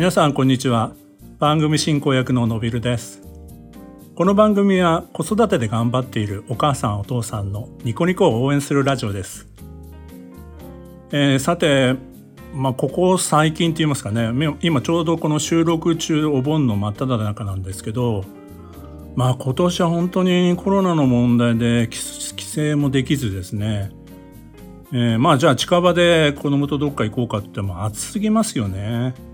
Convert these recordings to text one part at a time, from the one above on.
皆さんこんにちは。番組進行役ののびるです。この番組は子育てで頑張っているお母さんお父さんのニコニコを応援するラジオです、えー、さてまあ、ここ最近って言いますかね。今ちょうどこの収録中お盆の真っ只中なんですけどまあ今年は本当にコロナの問題で規制もできずですね、えー、まあじゃあ近場で子供とどっか行こうかっても暑すぎますよね。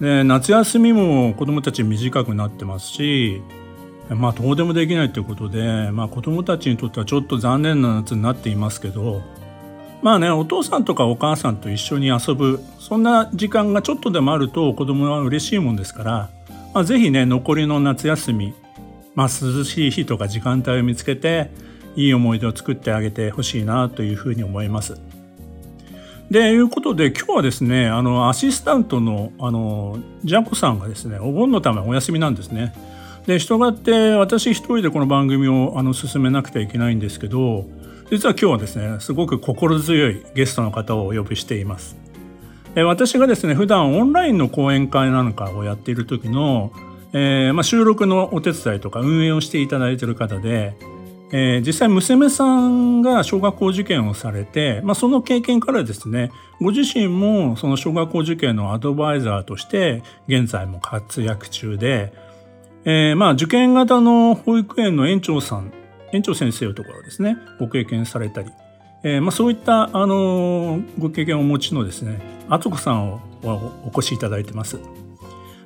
で夏休みも子供たち短くなってますしまあどうでもできないということで、まあ、子供たちにとってはちょっと残念な夏になっていますけどまあねお父さんとかお母さんと一緒に遊ぶそんな時間がちょっとでもあると子供は嬉しいもんですから、まあ、ぜひね残りの夏休み、まあ、涼しい日とか時間帯を見つけていい思い出を作ってあげてほしいなというふうに思います。でいうことで今日はですねあのアシスタントのあのジャコさんがですねお盆のためお休みなんですね。で人がって私一人でこの番組をあの進めなくてはいけないんですけど実は今日はですねすごく心強いゲストの方をお呼びしています。え私がですね普段オンラインの講演会なんかをやっている時の、えーまあ、収録のお手伝いとか運営をしていただいている方でえー、実際娘さんが小学校受験をされて、まあ、その経験からですねご自身もその小学校受験のアドバイザーとして現在も活躍中で、えー、まあ受験型の保育園の園長さん園長先生のところですねご経験されたり、えー、まあそういったあのご経験をお持ちのですね敦子さんをお越しいただいてます。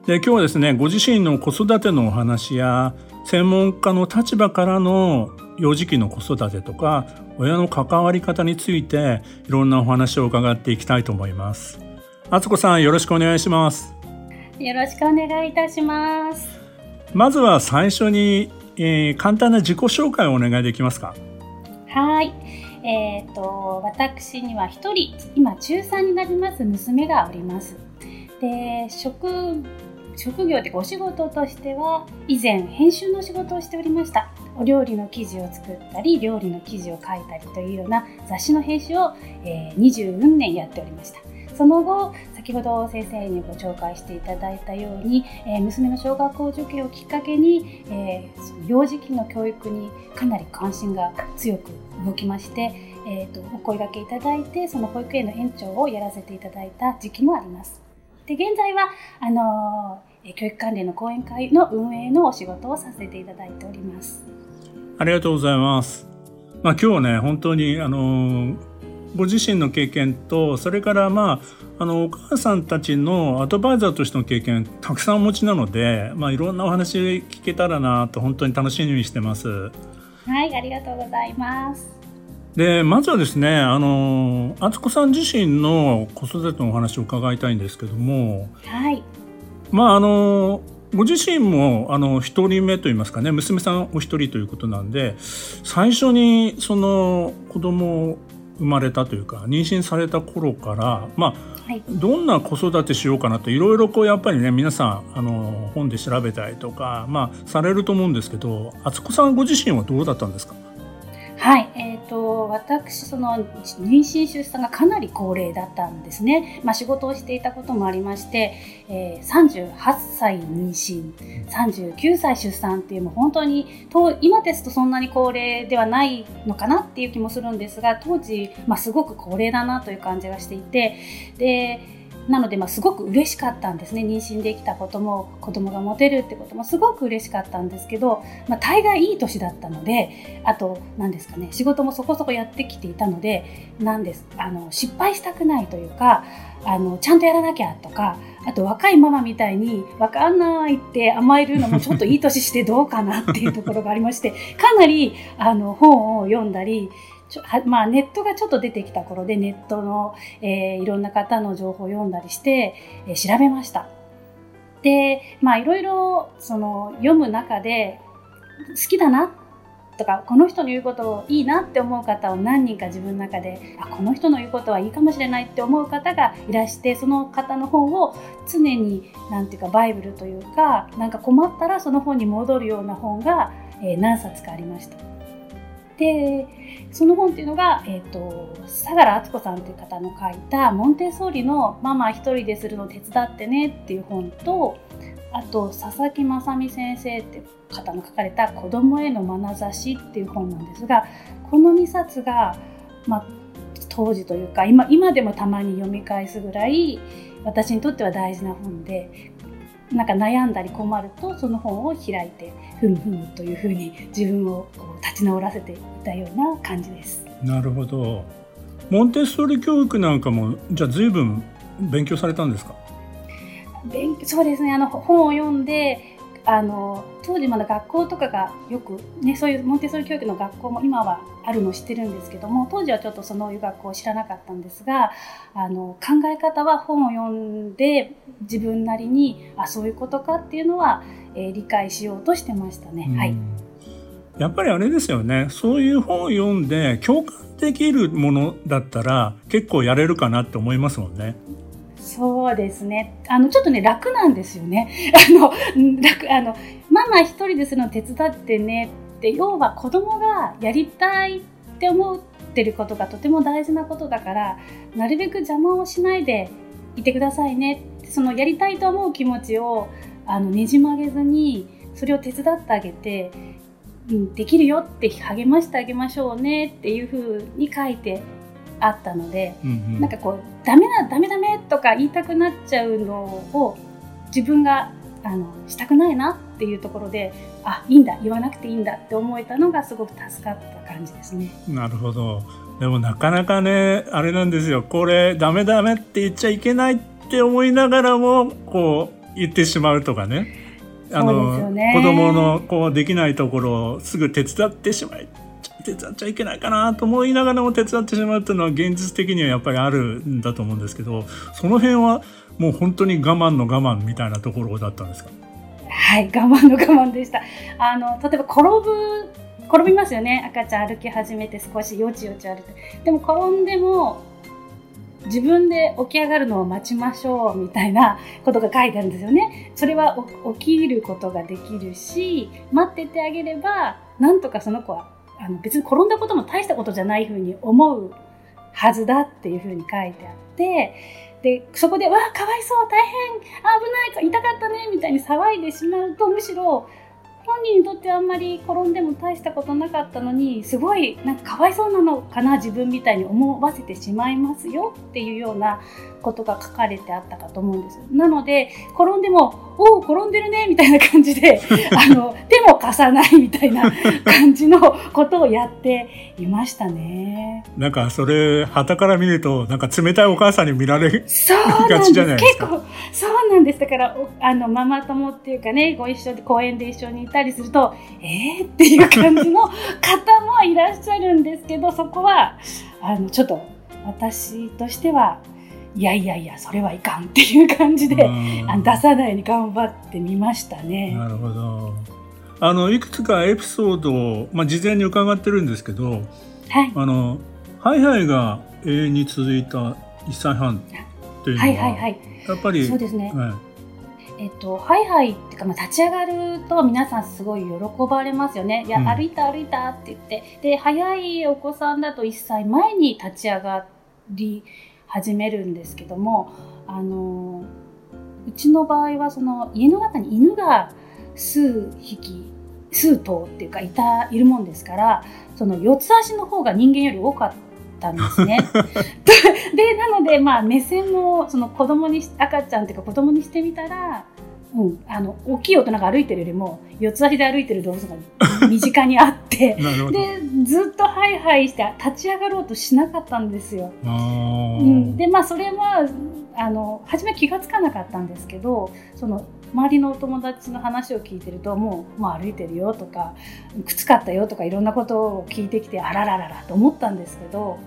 で今日はですねご自身の子育てのお話や専門家の立場からの幼児期の子育てとか親の関わり方についていろんなお話を伺っていきたいと思います。あつこさんよろしくお願いします。よろしくお願いいたします。まずは最初に、えー、簡単な自己紹介をお願いできますか？はい。えっ、ー、と私には一人今中3になります娘がおります。で職職業でお仕事としては以前編集の仕事をしておりましたお料理の記事を作ったり料理の記事を書いたりというような雑誌の編集を、えー、24年やっておりましたその後先ほど先生にご紹介していただいたように、えー、娘の小学校受験をきっかけに、えー、その幼児期の教育にかなり関心が強く動きまして、えーと、お声がけいただいてその保育園の園長をやらせていただいた時期もあります。で現在はあの教育関連の講演会の運営のお仕事をさせていただいております。ありがとうございます。まあ、今日ね本当にあのご自身の経験とそれからまああのお母さんたちのアドバイザーとしての経験たくさんお持ちなので、まあ、いろんなお話聞けたらなと本当に楽しみにしてます。はいありがとうございます。でまずはですねあの敦子さん自身の子育てのお話を伺いたいんですけども、はい、まああのご自身もあの一人目といいますかね娘さんお一人ということなんで最初にその子供を生まれたというか妊娠された頃からまあ、はい、どんな子育てしようかなといろいろこうやっぱりね皆さんあの本で調べたりとか、まあ、されると思うんですけど敦子さんご自身はどうだったんですか？はい、えーと、私その妊娠出産がかなり高齢だったんですね、まあ、仕事をしていたこともありまして、えー、38歳妊娠39歳出産っていうもう本当に今ですとそんなに高齢ではないのかなっていう気もするんですが当時、まあ、すごく高齢だなという感じがしていてでなので、まあ、すごく嬉しかったんですね。妊娠できたことも子供が持てるってこともすごく嬉しかったんですけど、まあ、大概いい年だったのであと何ですかね仕事もそこそこやってきていたのでなんですあの失敗したくないというかあのちゃんとやらなきゃとかあと若いママみたいに分かんないって甘えるのもちょっといい年してどうかなっていうところがありましてかなりあの本を読んだりちょまあ、ネットがちょっと出てきた頃でネットの、えー、いろんな方の情報を読んだりして、えー、調べました。で、まあいろいろその読む中で好きだなとかこの人の言うことをいいなって思う方を何人か自分の中であこの人の言うことはいいかもしれないって思う方がいらしてその方の本を常に何て言うかバイブルというかなんか困ったらその本に戻るような本が、えー、何冊かありました。でその本っていうのが、えーと、相良敦子さんという方の書いた「モンテッソーリのママ一人でするの手伝ってね」っていう本とあと佐々木雅美先生っていう方の書かれた「子供への眼差し」っていう本なんですがこの2冊が、まあ、当時というか今今でもたまに読み返すぐらい私にとっては大事な本でなんか悩んだり困るとその本を開いてふむふむというふうに自分をこう立ち直らせていたような感じです。なるほど。モンテッソーリ教育なんかもじゃあ随分勉強されたんですか？勉そうですねあの本を読んであの当時まだ学校とかがよく、ね、そういうモンテッソーリ教育の学校も今はあるのを知ってるんですけども当時はちょっとそのいう学校を知らなかったんですがあの考え方は本を読んで自分なりにあそういうことかっていうのは、えー、理解しようとしてましたね。はいやっぱりあれですよねそういう本を読んで共感できるものだったら結構やれるかなって思いますもんね。そうですね。あの、ちょっとね、楽なんですよね。あの、楽、あの、ママ一人ですの手伝ってねって、要は子供がやりたいって思ってることがとても大事なことだから、なるべく邪魔をしないでいてくださいね。そのやりたいと思う気持ちを、あの、ねじ曲げずに、それを手伝ってあげて、うん、できるよって励ましてあげましょうねっていうふうに書いてあったので、うんうん、なんかこうダメだダメダメとか言いたくなっちゃうのを自分があのしたくないなっていうところであいいんだ言わなくていいんだって思えたのがすごく助かった感じですね。なるほど。でもなかなかねあれなんですよ。これダメダメって言っちゃいけないって思いながらもこう言ってしまうとかね。あの、ね、子供のこうできないところをすぐ手伝ってしまい手伝っちゃいけないかなと思いながらも手伝ってしまうっていうのは現実的にはやっぱりあるんだと思うんですけどその辺はもう本当に我慢の我慢みたいなところだったんですか？はい我慢の我慢でした。あの例えば転ぶ転びますよね。赤ちゃん歩き始めて少しよちよち歩いて。でも転んでも自分で起き上がるのを待ちましょうみたいなことが書いてあるんですよね。それは起きることができるし、待っててあげれば、なんとかその子はあの別に転んだことも大したことじゃないふうに思うはずだっていうふうに書いてあって、で、そこで、わあ、かわいそう、大変、危ない、痛かったね、みたいに騒いでしまうと、むしろ、本人にとってはあんまり転んでも大したことなかったのにすごいなんかかわいそうなのかな自分みたいに思わせてしまいますよっていうようなことが書かれてあったかと思うんですなので転んでもおお転んでるねみたいな感じで あの手も貸さないみたいな感じのことをやっていましたね。なんかそれ旗から見るとなんか冷たいお母さんに見られがち じゃないですか。結構そうなんです。だからあのママ友っていうかねご一緒で公園で一緒にいたりするとえー？っていう感じの方もいらっしゃるんですけど そこはあのちょっと私としてはいやいやいやそれはいかんっていう感じで出さないように頑張ってみましたね。なるほど。あのいくつかエピソードを、まあ、事前に伺ってるんですけど、はい、あのハイハイが永遠に続いた1歳半っていうのは、はいはいはい、やっぱりそうですね、はいえっと、ハイハイっていうか、まあ、立ち上がると皆さんすごい喜ばれますよね。いや、うん、歩いた歩いたって言って。で、早いお子さんだと1歳前に立ち上がり始めるんですけどもあのうちの場合はその家の中に犬が数匹数頭っていうかいたいるもんですからその四つ足の方が人間より多かったんですね。でなのでまあ目線もその子供に赤ちゃんっていうか子供にしてみたらうん、あの大きい大人が歩いてるよりも四つ足で歩いてる動物が身近にあって でずっとハイハイして立ち上がろうとしなかったんですよ。うん、でまあそれはあの初め気が付かなかったんですけどその周りのお友達の話を聞いてるともう、まあ、歩いてるよとかきつかったよとかいろんなことを聞いてきてあららららと思ったんですけど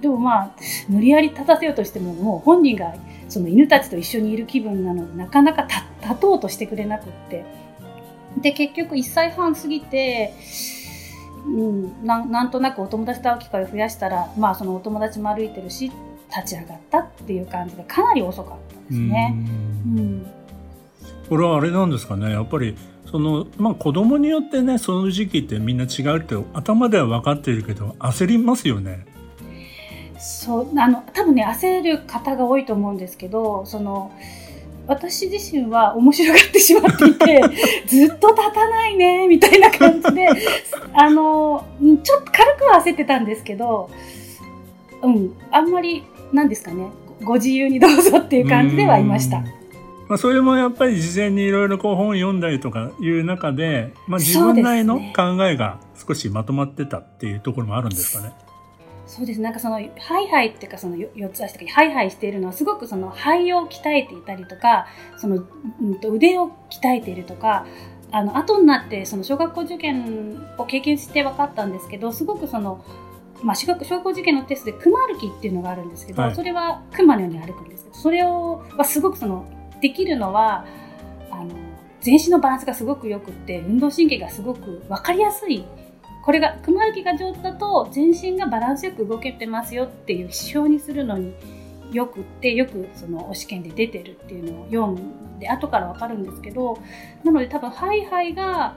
でもまあ無理やり立たせようとしてももう本人がその犬たちと一緒にいる気分なのでなかなか立とうとしてくれなくってで結局1歳半過ぎて、うん、ななんとなくお友達と会う機会を増やしたらまあそのお友達も歩いてるし立ち上がったっていう感じでかなり遅かったですね。うん、これはあれなんですかねやっぱりそのまあ子供によってねその時期ってみんな違うって頭では分かっているけど焦りますよね。そうあの多分ね焦る方が多いと思うんですけどその私自身は面白がってしまっていて ずっと立たないねみたいな感じであのちょっと軽くは焦ってたんですけど、うん、あんまりなんですかねご自由にどうぞっていう感じではいました。まあ、それもやっぱり事前にいろいろ本読んだりとかいう中で、まあ、自分なりの考えが少しまとまってたっていうところもあるんですかね。そうです。なんかそのハイハイっていうかその4つ足した時ハイハイしているのはすごくその肺を鍛えていたりとかその、うん、と腕を鍛えているとかあの後になってその小学校受験を経験して分かったんですけどすごくその、まあ、小学小学校受験のテストで熊歩きっていうのがあるんですけど、はい、それは熊のように歩くんですけどそれをはすごくそのできるのはあの全身のバランスがすごくよくって運動神経がすごく分かりやすいこれが熊歩きが上手だと全身がバランスよく動けてますよっていう指標にするのによくってよくそのお試験で出てるっていうのを読んで後から分かるんですけどなので多分ハイハイが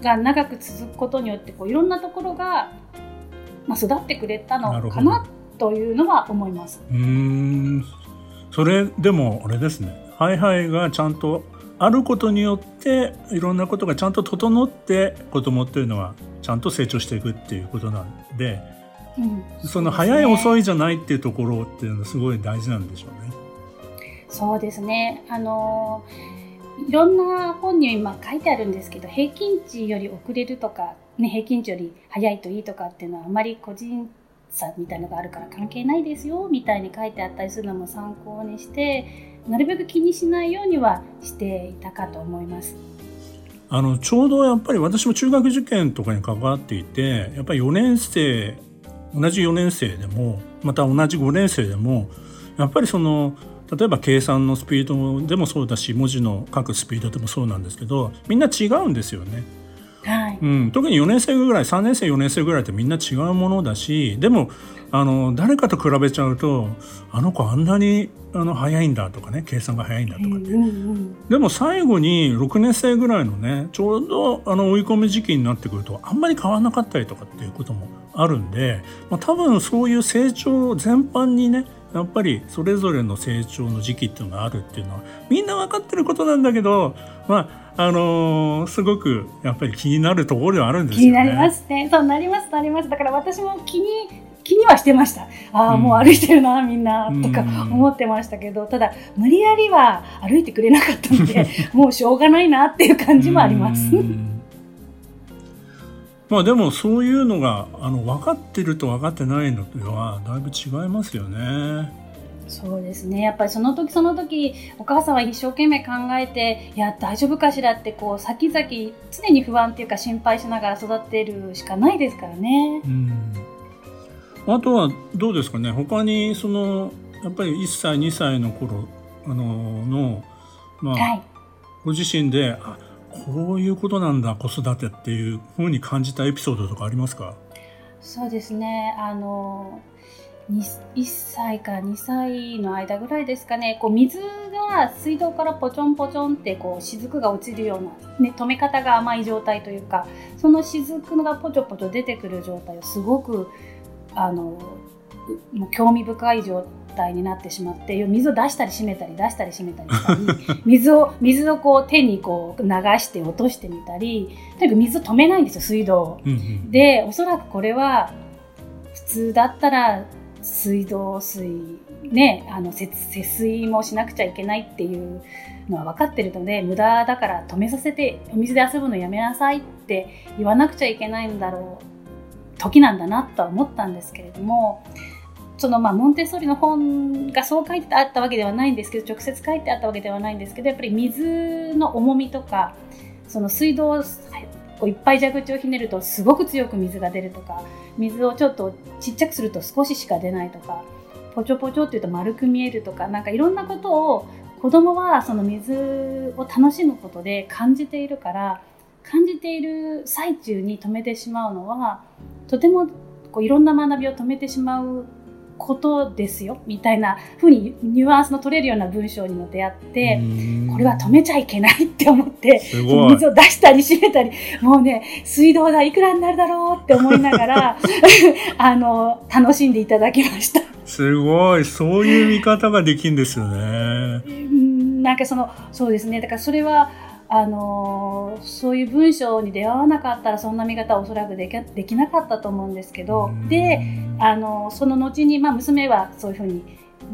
が長く続くことによってこういろんなところが、まあ、育ってくれたのかなというのは思います。うんそれでもあれですねハイハイがちゃんとあることによっていろんなことがちゃんと整って子供っていうのはちゃんと成長していくっていうことなんで、うん、その早い遅いじゃないっていうところっていうのはすごい大事なんでしょうね。そうですねあのいろんな本に今書いてあるんですけど平均値より遅れるとか、ね、平均値より早いといいとかっていうのはあまり個人差みたいのがあるから関係ないですよみたいに書いてあったりするのも参考にしてなるべく気にしないようにはしていたかと思います。あのちょうどやっぱり私も中学受験とかに関わっていてやっぱり4年生同じ4年生でもまた同じ5年生でもやっぱりその例えば計算のスピードでもそうだし文字の書くスピードでもそうなんですけどみんな違うんですよね。はいうん、特に4年生ぐらい3年生4年生ぐらいってみんな違うものだしでもあの誰かと比べちゃうとあの子あんなにあの早いんだとかね計算が早いんだとかって、うんうん、でも最後に6年生ぐらいのねちょうどあの追い込み時期になってくるとあんまり変わらなかったりとかっていうこともあるんで、まあ、多分そういう成長全般にねやっぱりそれぞれの成長の時期っていうのがあるっていうのはみんな分かってることなんだけどまああのー、すごくやっぱり気になるところではあるんですよね。気になりますね。そうなりますなります。だから私も気に気にはしてました。ああ、うん、もう歩いてるなみんなとか思ってましたけど、ただ無理やりは歩いてくれなかったので、もうしょうがないなっていう感じもあります。まあでもそういうのがあの分かってると分かってないのとはだいぶ違いますよね。そうですねやっぱりその時その時お母さんは一生懸命考えていや大丈夫かしらってこう先々常に不安っていうか心配しながら育ってるしかないですからね。うんあとはどうですかね。他にそのやっぱり1歳2歳の頃あののまあ、はい、ご自身であこういうことなんだ子育てっていうふうに感じたエピソードとかありますか？そうですね。あの1歳から2歳の間ぐらいですかね。こう水が水道からポチョンポチョンってこう雫が落ちるような、ね、止め方が甘い状態というかその雫がポチョポチョ出てくる状態をすごくあのもう興味深い状態になってしまって水を出したり閉めたり出したり閉めたりしたり 水を水をこう手にこう流して落としてみたりとにかく水を止めないんですよ水道を。うんうん、でおそらくこれは普通だったら水道水ねあの節水もしなくちゃいけないっていうのは分かってるので無駄だから止めさせてお水で遊ぶのやめなさいって言わなくちゃいけないんだろう時なんだなとは思ったんですけれどもそのまあモンテッソーリの本がそう書いてあったわけではないんですけど直接書いてあったわけではないんですけどやっぱり水の重みとかその水道をこういっぱい蛇口をひねるとすごく強く水が出るとか水をちょっとちっちゃくすると少ししか出ないとかポチョポチョっていうと丸く見えるとかなんかいろんなことを子供はその水を楽しむことで感じているから感じている最中に止めてしまうのはとてもこういろんな学びを止めてしまうことですよみたいなふうにニュアンスの取れるような文章にも出会ってこれは止めちゃいけないって思って水を出したり閉めたりもうね水道代いくらになるだろうって思いながら あの楽しんでいただきました。すごいそういう見方ができるんですよね。なんかそのそうですねだからそれはあのそういう文章に出会わなかったらそんな見方はおそらくできできなかったと思うんですけどであのその後に、まあ、娘はそういうふうに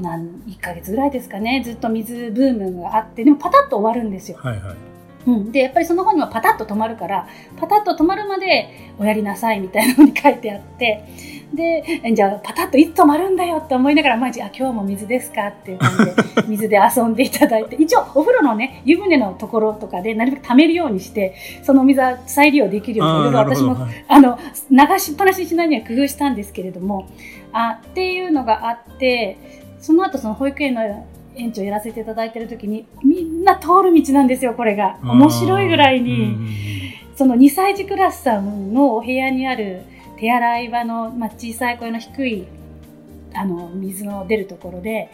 何1ヶ月ぐらいですかねずっと水ブームがあってでもパタッと終わるんですよ。はいはいうん、でやっぱりその本にはパタッと止まるからパタッと止まるまでおやりなさいみたいなのに書いてあってでじゃあパタッといつ止まるんだよって思いながら毎日あ今日も水ですかっていう感じで水で遊んでいただいて一応お風呂のね湯船のところとかでなるべく溜めるようにしてその水は再利用できるようにいろいろ私も、はい、あの流しっぱなしにしないには工夫したんですけれどもあっていうのがあってその後その保育園の園長やらせていただいてる時にみんな通る道なんですよこれが。面白いぐらいに。その2歳児クラスさんのお部屋にある手洗い場の、まあ、小さい声の低いあの水の出るところで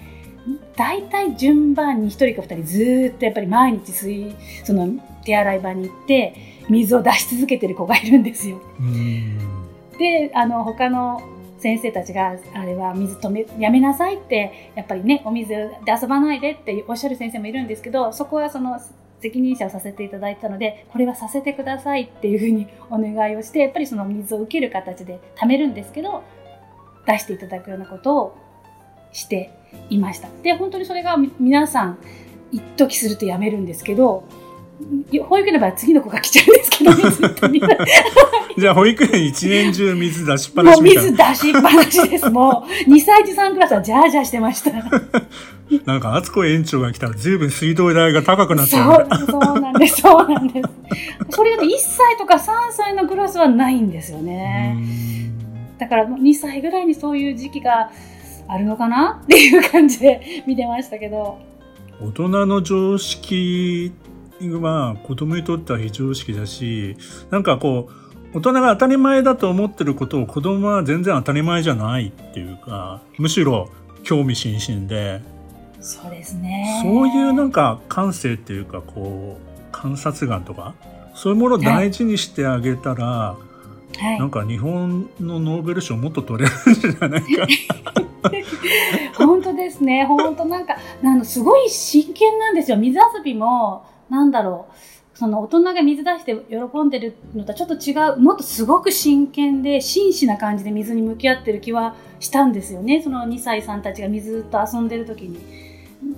大体順番に1人か2人ずっとやっぱり毎日水その手洗い場に行って水を出し続けてる子がいるんですよ。であの他の先生たちがあれは水止めやめなさいってやっぱりねお水で遊ばないでっておっしゃる先生もいるんですけどそこはその責任者をさせていただいたのでこれはさせてくださいっていうふうにお願いをしてやっぱりその水を受ける形で貯めるんですけど出していただくようなことをしていました。で本当にそれが皆さん一時するとやめるんですけど保育園の場合は次の子が来ちゃうんですけどね、ずっと じゃあ保育園一年中水出しっぱなし。もう水出しっぱなしです。もう、2歳児さんクラスはジャージャーしてました。なんか、敦子園長が来たら随分水道代が高くなっちゃう、ね、そう、そうなんです、そうなんです。それがね、1歳とか3歳のクラスはないんですよね。だから、2歳ぐらいにそういう時期があるのかなっていう感じで見てましたけど。大人の常識は子供にとっては非常識だしなんかこう大人が当たり前だと思ってることを子供は全然当たり前じゃないっていうかむしろ興味津々で。そうですね。そういうなんか感性っていうかこう観察眼とかそういうものを大事にしてあげたら、はい、なんか日本のノーベル賞もっと取れるんじゃないか 本当ですね本当なんかあのすごい真剣なんですよ水遊びもなんだろう、その大人が水出して喜んでるのとはちょっと違う、もっとすごく真剣で真摯な感じで水に向き合ってる気はしたんですよね。その2歳さんたちが水と遊んでる時に。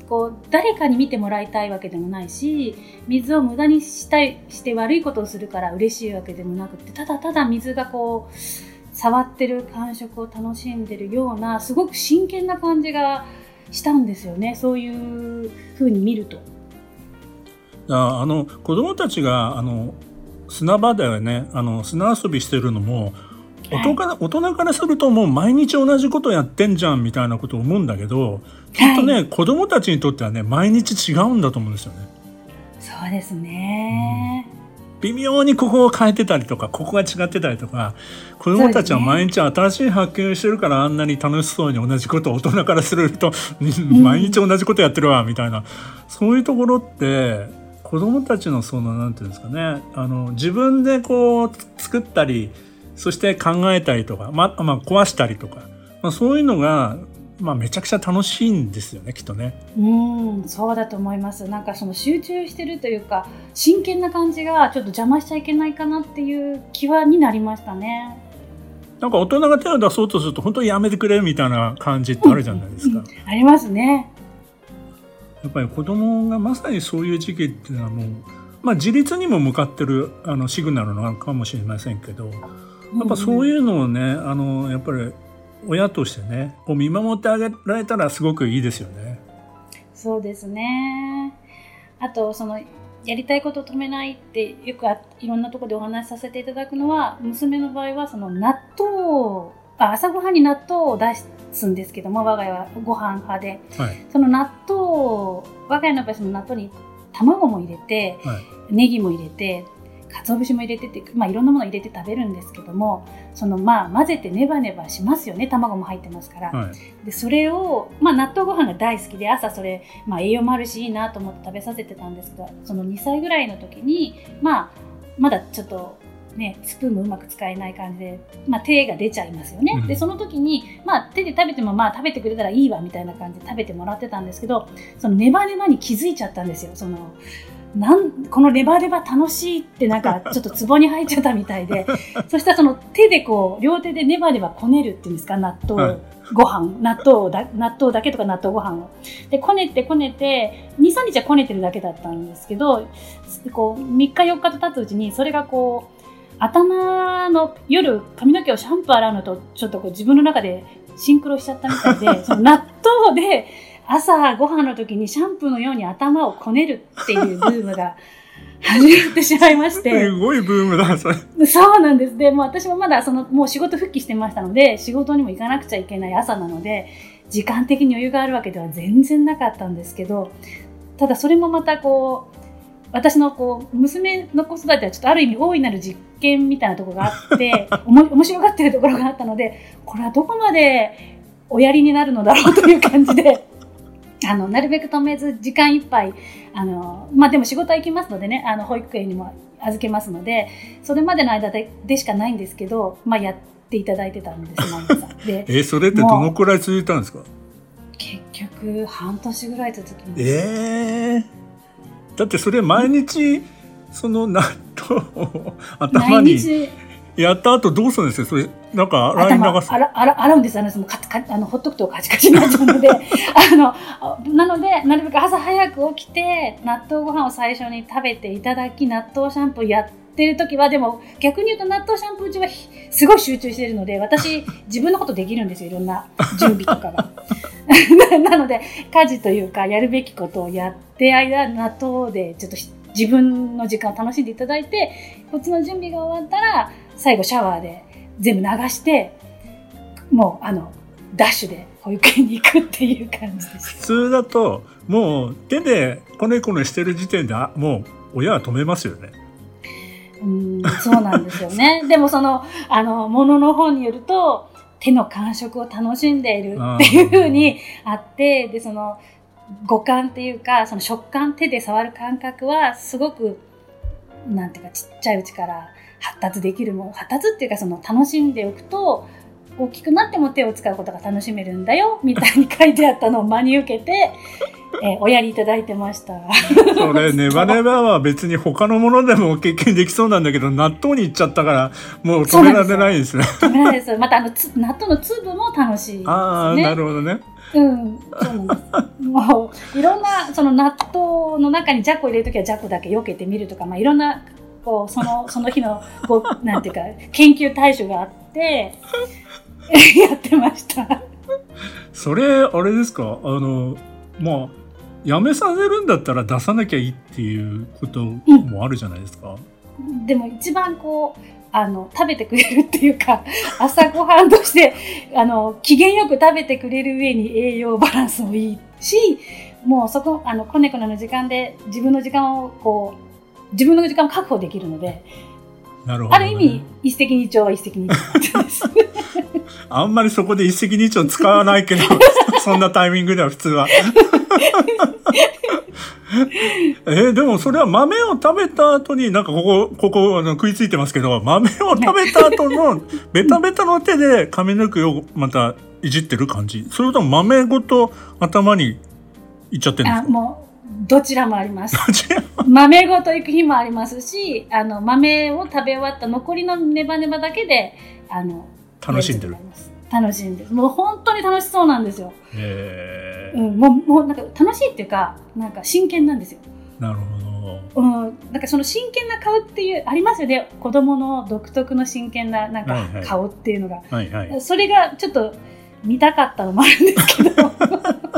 こう誰かに見てもらいたいわけでもないし水を無駄にしたいして悪いことをするから嬉しいわけでもなくてただただ水がこう触ってる感触を楽しんでるようなすごく真剣な感じがしたんですよね。そういう風に見ると。あの子供たちがあの砂場でね。あの砂遊びしてるのも大人から大人からするともう毎日同じことやってんじゃんみたいなことを思うんだけどきっとね、はい、子供たちにとってはね毎日違うんだと思うんですよね。そうですね、うん、微妙にここを変えてたりとかここが違ってたりとか子供たちは毎日新しい発見をしてるからあんなに楽しそうに同じことを大人からすると毎日同じことやってるわみたいな、そういうところって子供たちのその何て言うんですかねあの自分でこう作ったりそして考えたりとか、ままあ、壊したりとか、まあ、そういうのが、まあ、めちゃくちゃ楽しいんですよねきっとね。うんそうだと思います。なんかその集中してるというか真剣な感じがちょっと邪魔しちゃいけないかなっていう気はになりましたね。なんか大人が手を出そうとすると本当にやめてくれみたいな感じってあるじゃないですか。うんうんありますね。やっぱり子供がまさにそういう時期っていうのはもう、まあ、自立にも向かってるあのシグナルなのかもしれませんけどやっぱそういうのをねあのやっぱり親としてねこう見守ってあげられたらすごくいいですよね。そうですね。あとそのやりたいことを止めないってよくいろんなところでお話しさせていただくのは娘の場合はその納豆あ朝ごはんに納豆を出しすんですけども我が家はご飯派で、はい、その納豆我が家の場合その納豆に卵も入れて、はい、ネギも入れて鰹節も入れてて、まあ、いろんなもの入れて食べるんですけどもそのまあ混ぜてネバネバしますよね。卵も入ってますから、はい、でそれを、まあ、納豆ご飯が大好きで朝それ、まあ、栄養もあるしいいなと思って食べさせてたんですけどその2歳ぐらいの時に、まあ、まだちょっとね、スプーンもうまく使えない感じで、まあ、手が出ちゃいますよね、うん、でその時に、まあ、手で食べてもまあ食べてくれたらいいわみたいな感じで食べてもらってたんですけどそのネバネバに気づいちゃったんですよ。そのなんこのネバネバ楽しいってなんか ちょっとツボに入っちゃったみたいでそしたらその手でこう両手でネバネバこねるっていうんですか納豆、はい、ご飯。納豆だ納豆だけとか納豆ご飯を。でこねてこねて23日はこねてるだけだったんですけどこう3日4日と経つうちにそれがこう頭の夜髪の毛をシャンプー洗うのとちょっとこう自分の中でシンクロしちゃったみたいで、その納豆で朝ご飯の時にシャンプーのように頭をこねるっていうブームが 始まってしまいまして。すごいブームだ、それ。そうなんです。で、もう私もまだその、もう仕事復帰してましたので、仕事にも行かなくちゃいけない朝なので、時間的に余裕があるわけでは全然なかったんですけど、ただそれもまたこう、私のこう娘の子育てはちょっとある意味大いなる実験みたいなところがあって 面白がってるところがあったのでこれはどこまでおやりになるのだろうという感じであのなるべく止めず時間いっぱいあの、まあ、でも仕事は行きますのでねあの保育園にも預けますのでそれまでの間ででしかないんですけど、まあ、やっていただいてたんです毎朝で えそれってどのくらい続いたんですか？結局半年ぐらい続きましたええー。だってそれ毎日その納豆を頭にやった後どうするんですよそれなんか洗い流す洗洗うんですああのほっとくとカチカチになっちゃうのであのなのでなるべく朝早く起きて納豆ご飯を最初に食べていただき納豆シャンプーやってる時はでも逆に言うと納豆シャンプー中はすごい集中してるので私自分のことできるんですよいろんな準備とかが。なので家事というかやるべきことをやって間納豆でちょっと自分の時間を楽しんでいただいてこっちの準備が終わったら最後シャワーで全部流してもうあのダッシュで保育園に行くっていう感じです。普通だともう手でこねこねしてる時点でもう親は止めますよね。うんそうなんですよね。でもそのあのものの本によると手の感触を楽しんでいるっていうふうにあってでその五感っていうかその食感手で触る感覚はすごくなんていうかちっちゃいうちから発達できるも発達っていうかその楽しんでおくと大きくなっても手を使うことが楽しめるんだよみたいに書いてあったのを真に受けて、えー、おやりいただいてました。それネバネバは別に他のものでも経験できそうなんだけど納豆にいっちゃったからもう止められないですね。止められないです。またあの納豆の粒も楽しい、ね、ああなるほどね。うん、そうなんです。もう、いろんな、その納豆の中にジャコ入れるときはジャコだけ避けてみるとか、まあ、いろんな、こう、その、その日の、こう、なんていうか、研究対象があって、やってました。それ、あれですか？あの、まあ、やめさせるんだったら出さなきゃいいっていうこともあるじゃないですか。うん、でも一番こう、あの、食べてくれるっていうか、朝ごはんとして、あの、機嫌よく食べてくれる上に栄養バランスもいいし、もうそこ、あの、こねこねの時間で自分の時間をこう、自分の時間を確保できるので、なるほど、ね、ある意味、一石二鳥は一石二鳥です。あんまりそこで一石二鳥使わないけど、そんなタイミングでは普通は。えー、でもそれは豆を食べた後に、なんかここ、ここあの食いついてますけど、豆を食べた後のベタベタの手で髪の毛をまたいじってる感じそれとも豆ごと頭にいっちゃってるんですか？もうどちらもあります。豆ごと行く日もありますし、あの、豆を食べ終わった残りのネバネバだけで、あの、楽しんでる。楽しんでる。もう本当に楽しそうなんですよ。へうん、もう、もうなんか楽しいっていうか、なんか真剣なんですよ。なるほど。うん、なんかその真剣な顔っていう、ありますよね。子供の独特の真剣な、なんか顔っていうのが。はいはい、それがちょっと見たかったのもあるんですけど。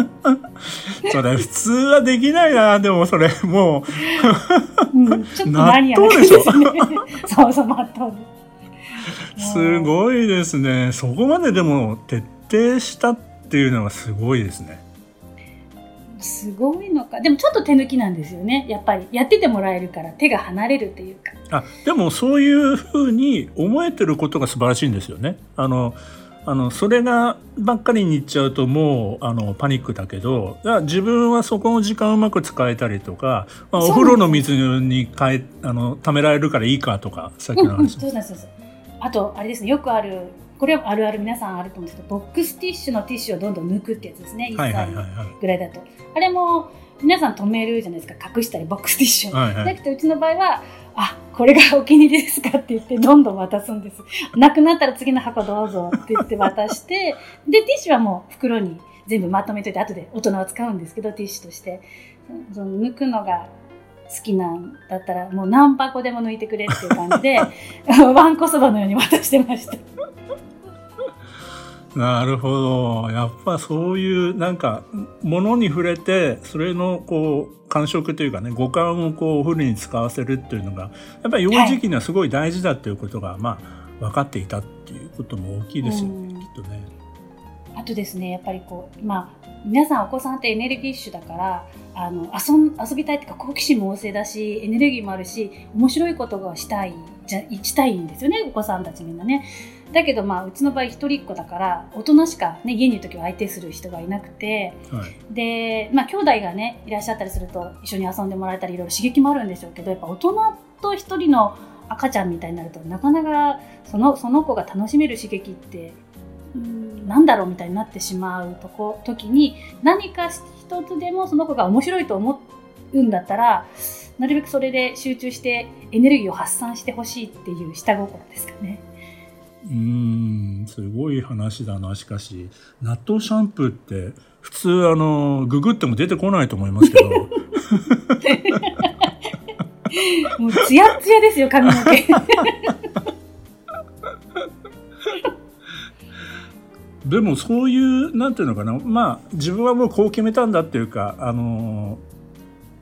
それ普通はできないな、でもそれもう。うん、ちょっと何やねん、ね。そうそう、納豆 すごいですね。そこまででも徹底したっていうのはすごいですね。すごいのか。でもちょっと手抜きなんですよね。やっぱり。やっててもらえるから手が離れるっていうか。あでもそういうふうに思えてることが素晴らしいんですよね。あのあのそれがばっかりにいっちゃうともうあのパニックだけど自分はそこの時間をうまく使えたりとか、まあ、お風呂の水に変えあの貯められるからいいかとかさっきの話、うんうん、そうです。そうです。あとあれですね。よくあるこれはあるある皆さんあると思うんですけどボックスティッシュのティッシュをどんどん抜くってやつですね。1歳ぐらいだと、あれも皆さん止めるじゃないですか。隠したりボックスティッシュを、はいはい、うちの場合はあこれがお気に入りですかって言ってどんどん渡すんです。なくなったら次の箱どうぞって言って渡してでティッシュはもう袋に全部まとめといて後で大人は使うんですけどティッシュとして。その抜くのが好きなんだったらもう何箱でも抜いてくれっていう感じでわんこそばのように渡してました。なるほど。やっぱそういうなんかものに触れてそれのこう感触というかね五感をこうフルに使わせるっていうのがやっぱり幼児期にはすごい大事だっていうことが、はい、まあ分かっていたっていうことも大きいですよね、きっとね。あとですねやっぱりこうまあ皆さんお子さんってエネルギッシュだからあの遊遊びたいっていうか好奇心も旺盛だしエネルギーもあるし面白いことがしたいじゃしたいんですよねお子さんたちみんなね。だけどまあうちの場合一人っ子だから大人しか、ね、家にいる時は相手する人がいなくて、はい、でまあ兄弟がねいらっしゃったりすると一緒に遊んでもらえたりいろいろ刺激もあるんでしょうけどやっぱ大人と一人の赤ちゃんみたいになるとなかなかそのその子が楽しめる刺激ってなんだろうみたいになってしまうとこ時に何か一つでもその子が面白いと思うんだったらなるべくそれで集中してエネルギーを発散してほしいっていう下心ですかね。うんすごい話だな。しかし納豆シャンプーって普通あのググっても出てこないと思いますけど。もうツヤツヤですよ髪の毛。でもそういうなんていうのかな。まあ自分はもうこう決めたんだっていうかあの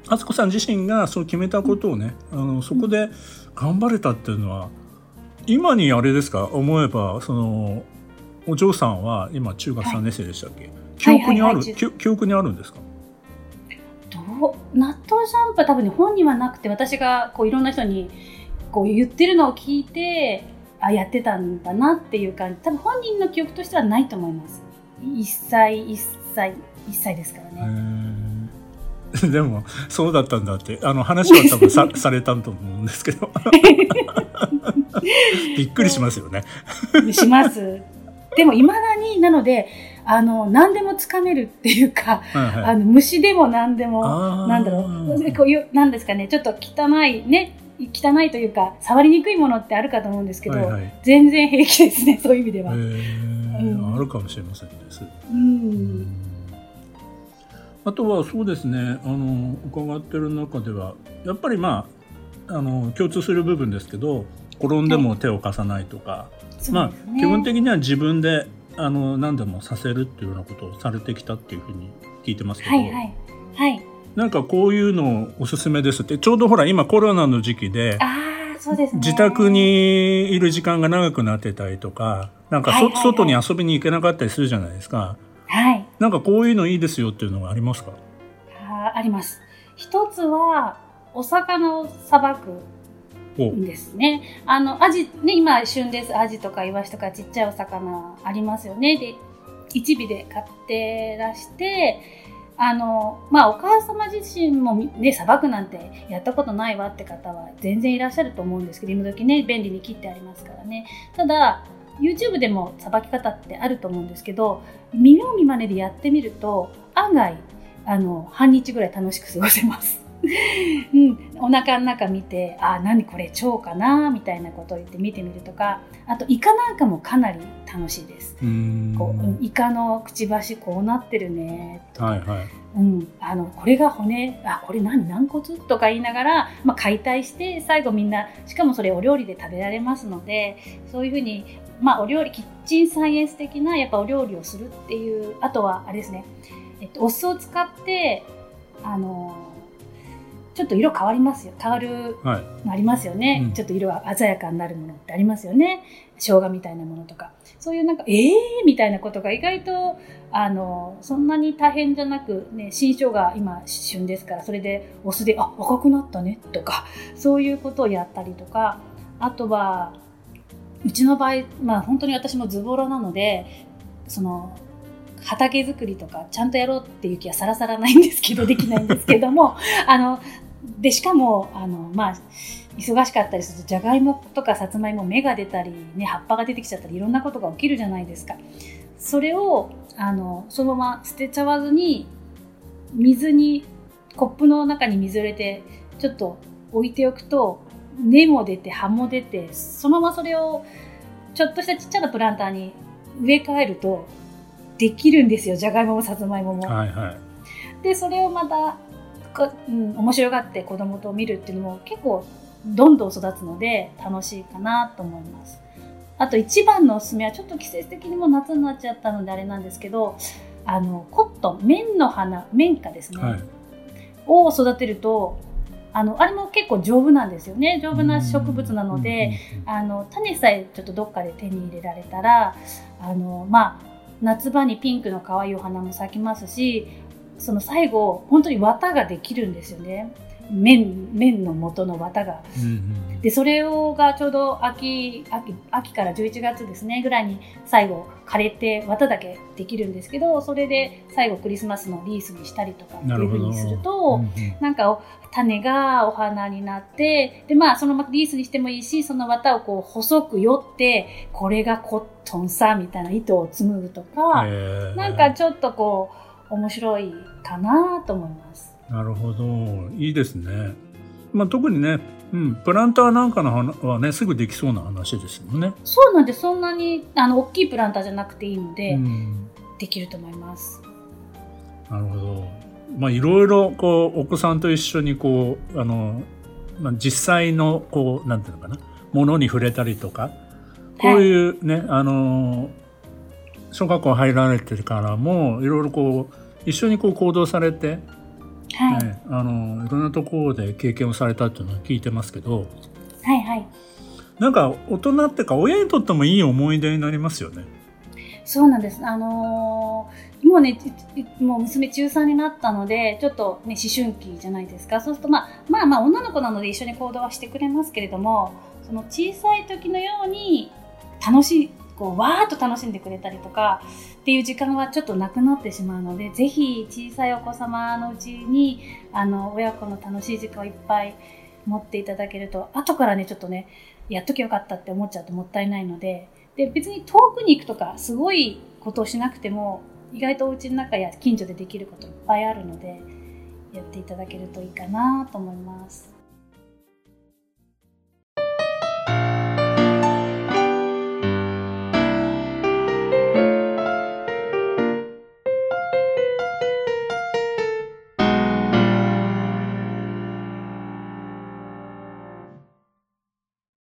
敦子さん自身がそう決めたことをねあのそこで頑張れたっていうのは今にあれですか？思えばそのお嬢さんは今中学3年生でしたっけ、はい、記憶にある、はいはいはい、記憶にあるんですか？どう？納豆シャンプー多分、ね、本にはなくて私がこういろんな人にこう言ってるのを聞いてあやってたんだなっていう感じ。多分本人の記憶としてはないと思います。1歳1歳1歳ですからね でもそうだったんだってあの話は多分さ されたと思うんですけど。びっくりしますよね。します。でもいまだになのであの何でもつかめるっていうか、はいはい、あの虫でも何でもなんだろう。こういうなんですかねちょっと汚いね汚いというか触りにくいものってあるかと思うんですけど、はいはい、全然平気ですねそういう意味では、うん、あるかもしれませんねうんあとはそうですねあの伺ってる中ではやっぱりまああの共通する部分ですけど転んでも手を貸さないとか、はい、まあ、ね、基本的には自分であの何でもさせるっていうようなことをされてきたっていうふうに聞いてますけど、はいはい。はい、なんかこういうのおすすめです。ってちょうどほら今コロナの時期でそうです、ね、自宅にいる時間が長くなってたりとかなんか、はいはいはい、外に遊びに行けなかったりするじゃないですか。はい。なんかこういうのいいですよっていうのがありますか？ああります。一つは、お魚をさばくんですね。あの、アジ、ね、今旬です。アジとかイワシとかちっちゃいお魚ありますよね。で、一尾で買ってらして、あの、まあ、お母様自身もね、さばくなんてやったことないわって方は全然いらっしゃると思うんですけど、今時ね、便利に切ってありますからね。ただ、YouTube でもさばき方ってあると思うんですけど見よう見まねでやってみると案外あの半日ぐらい楽しく過ごせます。うん、お腹の中見てあ何これ腸かなみたいなことを言って見てみるとかあとイカなんかもかなり楽しいです。こうイカのくちばしこうなってるねとか、はいはい、うん、あのこれが骨あこれ何軟骨とか言いながら、まあ、解体して最後みんなしかもそれお料理で食べられますのでそういうふうにまあ、お料理キッチンサイエンス的なやっぱお料理をするっていうあとはあれですね、えっと、お酢を使ってあのちょっと色変わりますよ。変わるのありますよね、はい、ちょっと色が鮮やかになるものってありますよね。生姜みたいなものとか。そういうなんかええー、みたいなことが意外とあのそんなに大変じゃなく、ね、新生姜今旬ですからそれでお酢であ赤くなったねとかそういうことをやったりとか。あとはうちの場合、まあ、本当に私もズボラなのでその畑作りとかちゃんとやろうっていう気はさらさらないんですけど できないんですけどもあのでしかもあの、まあ、忙しかったりするとじゃがいもとかさつまいも芽が出たり、ね、葉っぱが出てきちゃったりいろんなことが起きるじゃないですか。それをあのそのまま捨てちゃわずに水にコップの中に水を入れてちょっと置いておくと根も出て葉も出てそのままそれをちょっとしたちっちゃなプランターに植え替えるとできるんですよじゃがいももさつまいもも。はいはい、でそれをまたうん、面白がって子供と見るっていうのも結構どんどん育つので楽しいかなと思います。あと一番のおすすめはちょっと季節的にも夏になっちゃったのであれなんですけどあのコットン綿の花綿花ですね、はい、を育てるとあのあれも結構丈夫なんですよね。丈夫な植物なのであの種さえちょっとどっかで手に入れられたらあのまあ夏場にピンクの可愛いお花も咲きますしその最後本当に綿ができるんですよね。麺麺の元の綿が。うんうん、でそれをがちょうど秋秋秋から11月ですねぐらいに最後枯れて綿だけできるんですけどそれで最後クリスマスのリースにしたりとかっていうふうにすると、うんうん、なんか種がお花になってでまあそのままリースにしてもいいしその綿をこう細くよってこれがコットンさみたいな糸を紡ぐとかなんかちょっとこう面白いかなと思います。なるほどいいですね。まあ、特にね、うん、プランターなんかの花はねすぐできそうな話ですよね。そうなんでそんなにあの大きいプランターじゃなくていいので、うん、できると思います。なるほど。まあいろいろこうお子さんと一緒にこうあの、まあ、実際のこうなんていうのかなものに触れたりとかこういうね、はい、あの小学校入られてからもいろいろこう一緒にこう行動されてはい、ね、あのいろんなところで経験をされたっていうのは聞いてますけど、はいはい、なんか大人っていうか親にとってもいい思い出になりますよね。そうなんです。あのー、もうね、もう娘中3になったので、ちょっとね、思春期じゃないですか。そうすると、まあ、まあまあ、女の子なので一緒に行動はしてくれますけれども、その小さい時のように楽しいこうわーっと楽しんでくれたりとかっていう時間はちょっとなくなってしまうのでぜひ小さいお子様のうちにあの親子の楽しい時間をいっぱい持っていただけると後からねちょっとねやっときゃよかったって思っちゃうともったいないのでで別に遠くに行くとかすごいことをしなくても意外とお家の中や近所でできることいっぱいあるのでやっていただけるといいかなと思います。